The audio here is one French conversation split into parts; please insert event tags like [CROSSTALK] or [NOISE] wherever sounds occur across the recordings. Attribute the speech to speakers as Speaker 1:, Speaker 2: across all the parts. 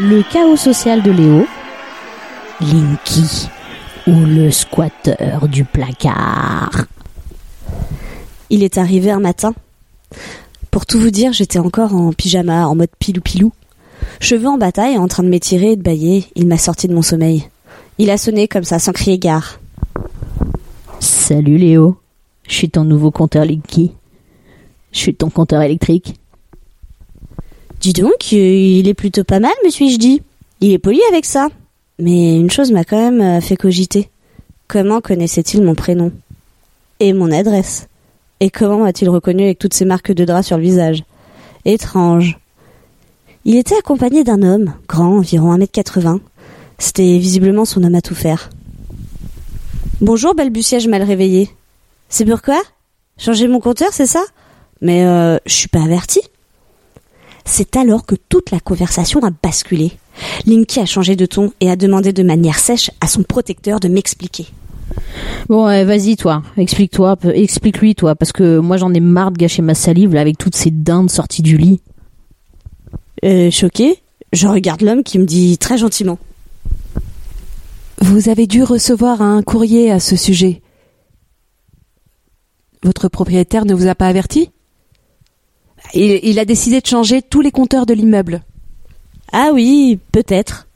Speaker 1: Le chaos social de Léo, Linky ou le squatteur du placard.
Speaker 2: Il est arrivé un matin. Pour tout vous dire, j'étais encore en pyjama, en mode pilou-pilou. Cheveux en bataille, en train de m'étirer et de bailler, il m'a sorti de mon sommeil. Il a sonné comme ça, sans crier gare.
Speaker 1: Salut Léo, je suis ton nouveau compteur Linky. Je suis ton compteur électrique.
Speaker 2: Dis donc, euh, il est plutôt pas mal, me suis-je dit. Il est poli avec ça. Mais une chose m'a quand même euh, fait cogiter. Comment connaissait-il mon prénom Et mon adresse Et comment m'a-t-il reconnu avec toutes ces marques de drap sur le visage? Étrange. Il était accompagné d'un homme, grand, environ 1m80. C'était visiblement son homme à tout faire. Bonjour, balbutiai-je mal réveillé. C'est pourquoi Changer mon compteur, c'est ça? Mais euh, je suis pas averti. C'est alors que toute la conversation a basculé. Linky a changé de ton et a demandé de manière sèche à son protecteur de m'expliquer.
Speaker 1: Bon, vas-y toi, explique-toi, explique-lui toi, parce que moi j'en ai marre de gâcher ma salive là avec toutes ces dindes sorties du lit.
Speaker 2: Euh, choqué, je regarde l'homme qui me dit très gentiment.
Speaker 3: Vous avez dû recevoir un courrier à ce sujet. Votre propriétaire ne vous a pas averti? Il, il a décidé de changer tous les compteurs de l'immeuble.
Speaker 2: Ah oui, peut-être.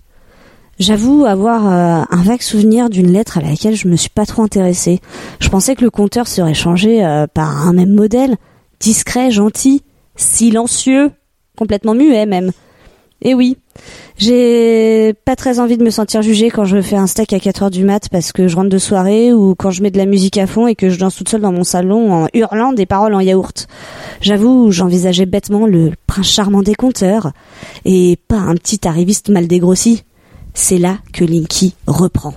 Speaker 2: J'avoue avoir euh, un vague souvenir d'une lettre à laquelle je me suis pas trop intéressée. Je pensais que le compteur serait changé euh, par un même modèle, discret, gentil, silencieux, complètement muet même. Et oui, j'ai pas très envie de me sentir jugée quand je fais un steak à 4 heures du mat parce que je rentre de soirée ou quand je mets de la musique à fond et que je danse toute seule dans mon salon en hurlant des paroles en yaourt. J'avoue, j'envisageais bêtement le prince charmant des conteurs et pas un petit arriviste mal dégrossi. C'est là que Linky reprend.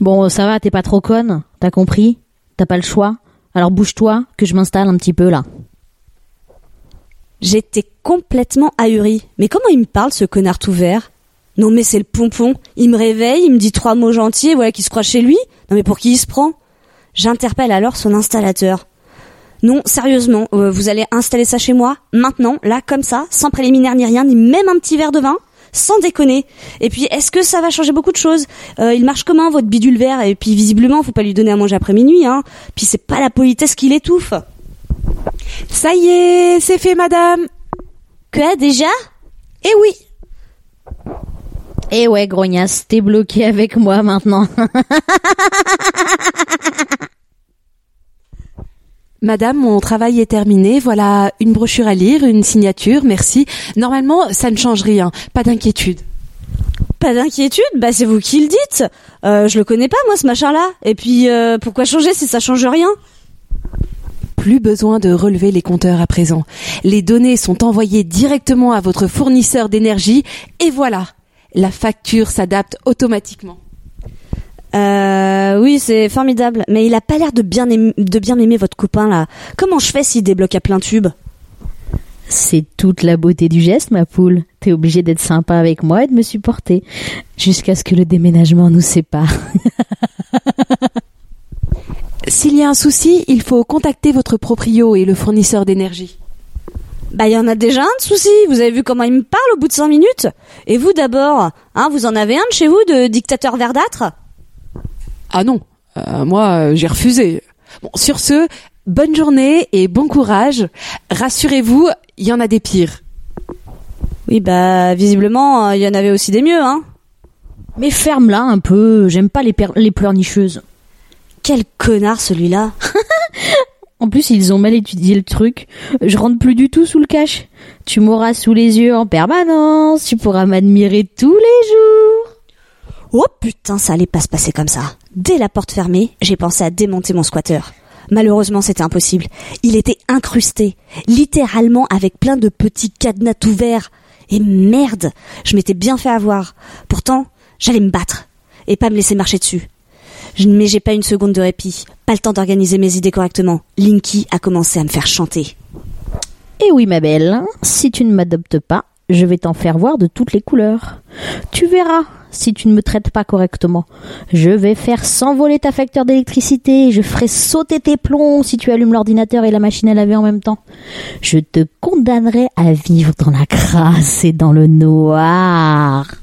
Speaker 1: Bon, ça va, t'es pas trop conne, t'as compris? T'as pas le choix Alors bouge-toi, que je m'installe un petit peu là.
Speaker 2: J'étais complètement ahurie. Mais comment il me parle, ce connard tout vert? Non mais c'est le pompon. Il me réveille, il me dit trois mots gentils et voilà qu'il se croit chez lui. Non mais pour qui il se prend? J'interpelle alors son installateur. Non, sérieusement, euh, vous allez installer ça chez moi, maintenant, là, comme ça, sans préliminaire ni rien, ni même un petit verre de vin sans déconner. Et puis, est-ce que ça va changer beaucoup de choses? Euh, Il marche comment votre bidule vert? Et puis, visiblement, faut pas lui donner à manger après minuit. Hein. Puis, c'est pas la politesse qui l'étouffe.
Speaker 3: Ça y est, c'est fait, madame.
Speaker 2: Quoi déjà?
Speaker 3: Eh oui.
Speaker 1: Eh ouais, grognasse, t'es bloqué avec moi maintenant. [LAUGHS]
Speaker 3: Madame, mon travail est terminé. Voilà une brochure à lire, une signature, merci. Normalement, ça ne change rien. Pas d'inquiétude.
Speaker 2: Pas d'inquiétude, bah c'est vous qui le dites. Euh, je le connais pas moi ce machin-là. Et puis euh, pourquoi changer si ça change rien?
Speaker 3: Plus besoin de relever les compteurs à présent. Les données sont envoyées directement à votre fournisseur d'énergie et voilà, la facture s'adapte automatiquement.
Speaker 2: Euh, oui, c'est formidable. Mais il a pas l'air de bien aimer, de bien aimer votre copain là. Comment je fais s'il débloque à plein tube?
Speaker 1: C'est toute la beauté du geste, ma poule. T'es obligé d'être sympa avec moi et de me supporter. Jusqu'à ce que le déménagement nous sépare. [LAUGHS]
Speaker 3: S'il y a un souci, il faut contacter votre proprio et le fournisseur d'énergie.
Speaker 2: Bah il y en a déjà un de souci. Vous avez vu comment il me parle au bout de 5 minutes? Et vous d'abord, hein, vous en avez un de chez vous de dictateur verdâtre?
Speaker 3: Ah non, euh, moi euh, j'ai refusé. Bon, sur ce, bonne journée et bon courage. Rassurez-vous, il y en a des pires.
Speaker 2: Oui, bah visiblement, euh, il y en avait aussi des mieux, hein.
Speaker 1: Mais ferme-la un peu, j'aime pas les, per- les pleurnicheuses.
Speaker 2: Quel connard celui-là [LAUGHS]
Speaker 1: En plus, ils ont mal étudié le truc. Je rentre plus du tout sous le cache. Tu m'auras sous les yeux en permanence. Tu pourras m'admirer tous les jours.
Speaker 2: Oh putain, ça allait pas se passer comme ça. Dès la porte fermée, j'ai pensé à démonter mon squatter. Malheureusement, c'était impossible. Il était incrusté, littéralement avec plein de petits cadenas tout verts. Et merde, je m'étais bien fait avoir. Pourtant, j'allais me battre et pas me laisser marcher dessus. Mais j'ai pas une seconde de répit. Pas le temps d'organiser mes idées correctement. Linky a commencé à me faire chanter.
Speaker 1: Eh oui, ma belle, si tu ne m'adoptes pas, je vais t'en faire voir de toutes les couleurs. Tu verras, si tu ne me traites pas correctement. Je vais faire s'envoler ta facture d'électricité, je ferai sauter tes plombs si tu allumes l'ordinateur et la machine à laver en même temps. Je te condamnerai à vivre dans la crasse et dans le noir.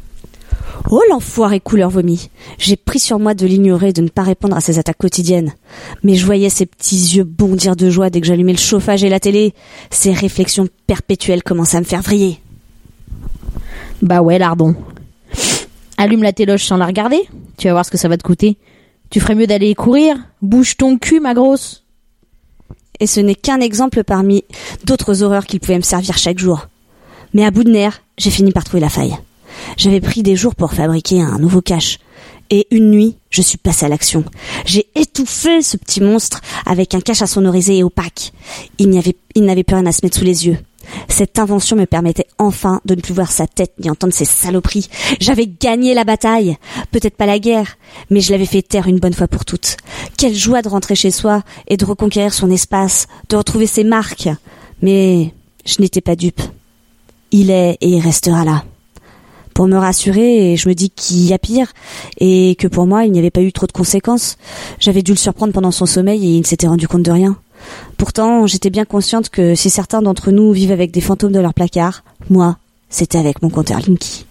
Speaker 2: Oh l'enfoiré couleur vomi. J'ai pris sur moi de l'ignorer et de ne pas répondre à ses attaques quotidiennes. Mais je voyais ses petits yeux bondir de joie dès que j'allumais le chauffage et la télé. Ses réflexions perpétuelles commençaient à me faire vriller.
Speaker 1: Bah ouais, lardon. Allume la téloche sans la regarder, tu vas voir ce que ça va te coûter. Tu ferais mieux d'aller courir, bouge ton cul, ma grosse.
Speaker 2: Et ce n'est qu'un exemple parmi d'autres horreurs qu'il pouvait me servir chaque jour. Mais à bout de nerfs, j'ai fini par trouver la faille. J'avais pris des jours pour fabriquer un nouveau cache. Et une nuit, je suis passé à l'action. J'ai étouffé ce petit monstre avec un cache à sonoriser et opaque. Il n'y avait, il n'avait plus rien à se mettre sous les yeux. Cette invention me permettait enfin de ne plus voir sa tête ni entendre ses saloperies. J'avais gagné la bataille. Peut-être pas la guerre, mais je l'avais fait taire une bonne fois pour toutes. Quelle joie de rentrer chez soi et de reconquérir son espace, de retrouver ses marques. Mais je n'étais pas dupe. Il est et il restera là. Pour me rassurer, je me dis qu'il y a pire et que pour moi, il n'y avait pas eu trop de conséquences. J'avais dû le surprendre pendant son sommeil et il ne s'était rendu compte de rien. Pourtant, j'étais bien consciente que si certains d'entre nous vivent avec des fantômes dans leur placard, moi, c'était avec mon compteur Linky.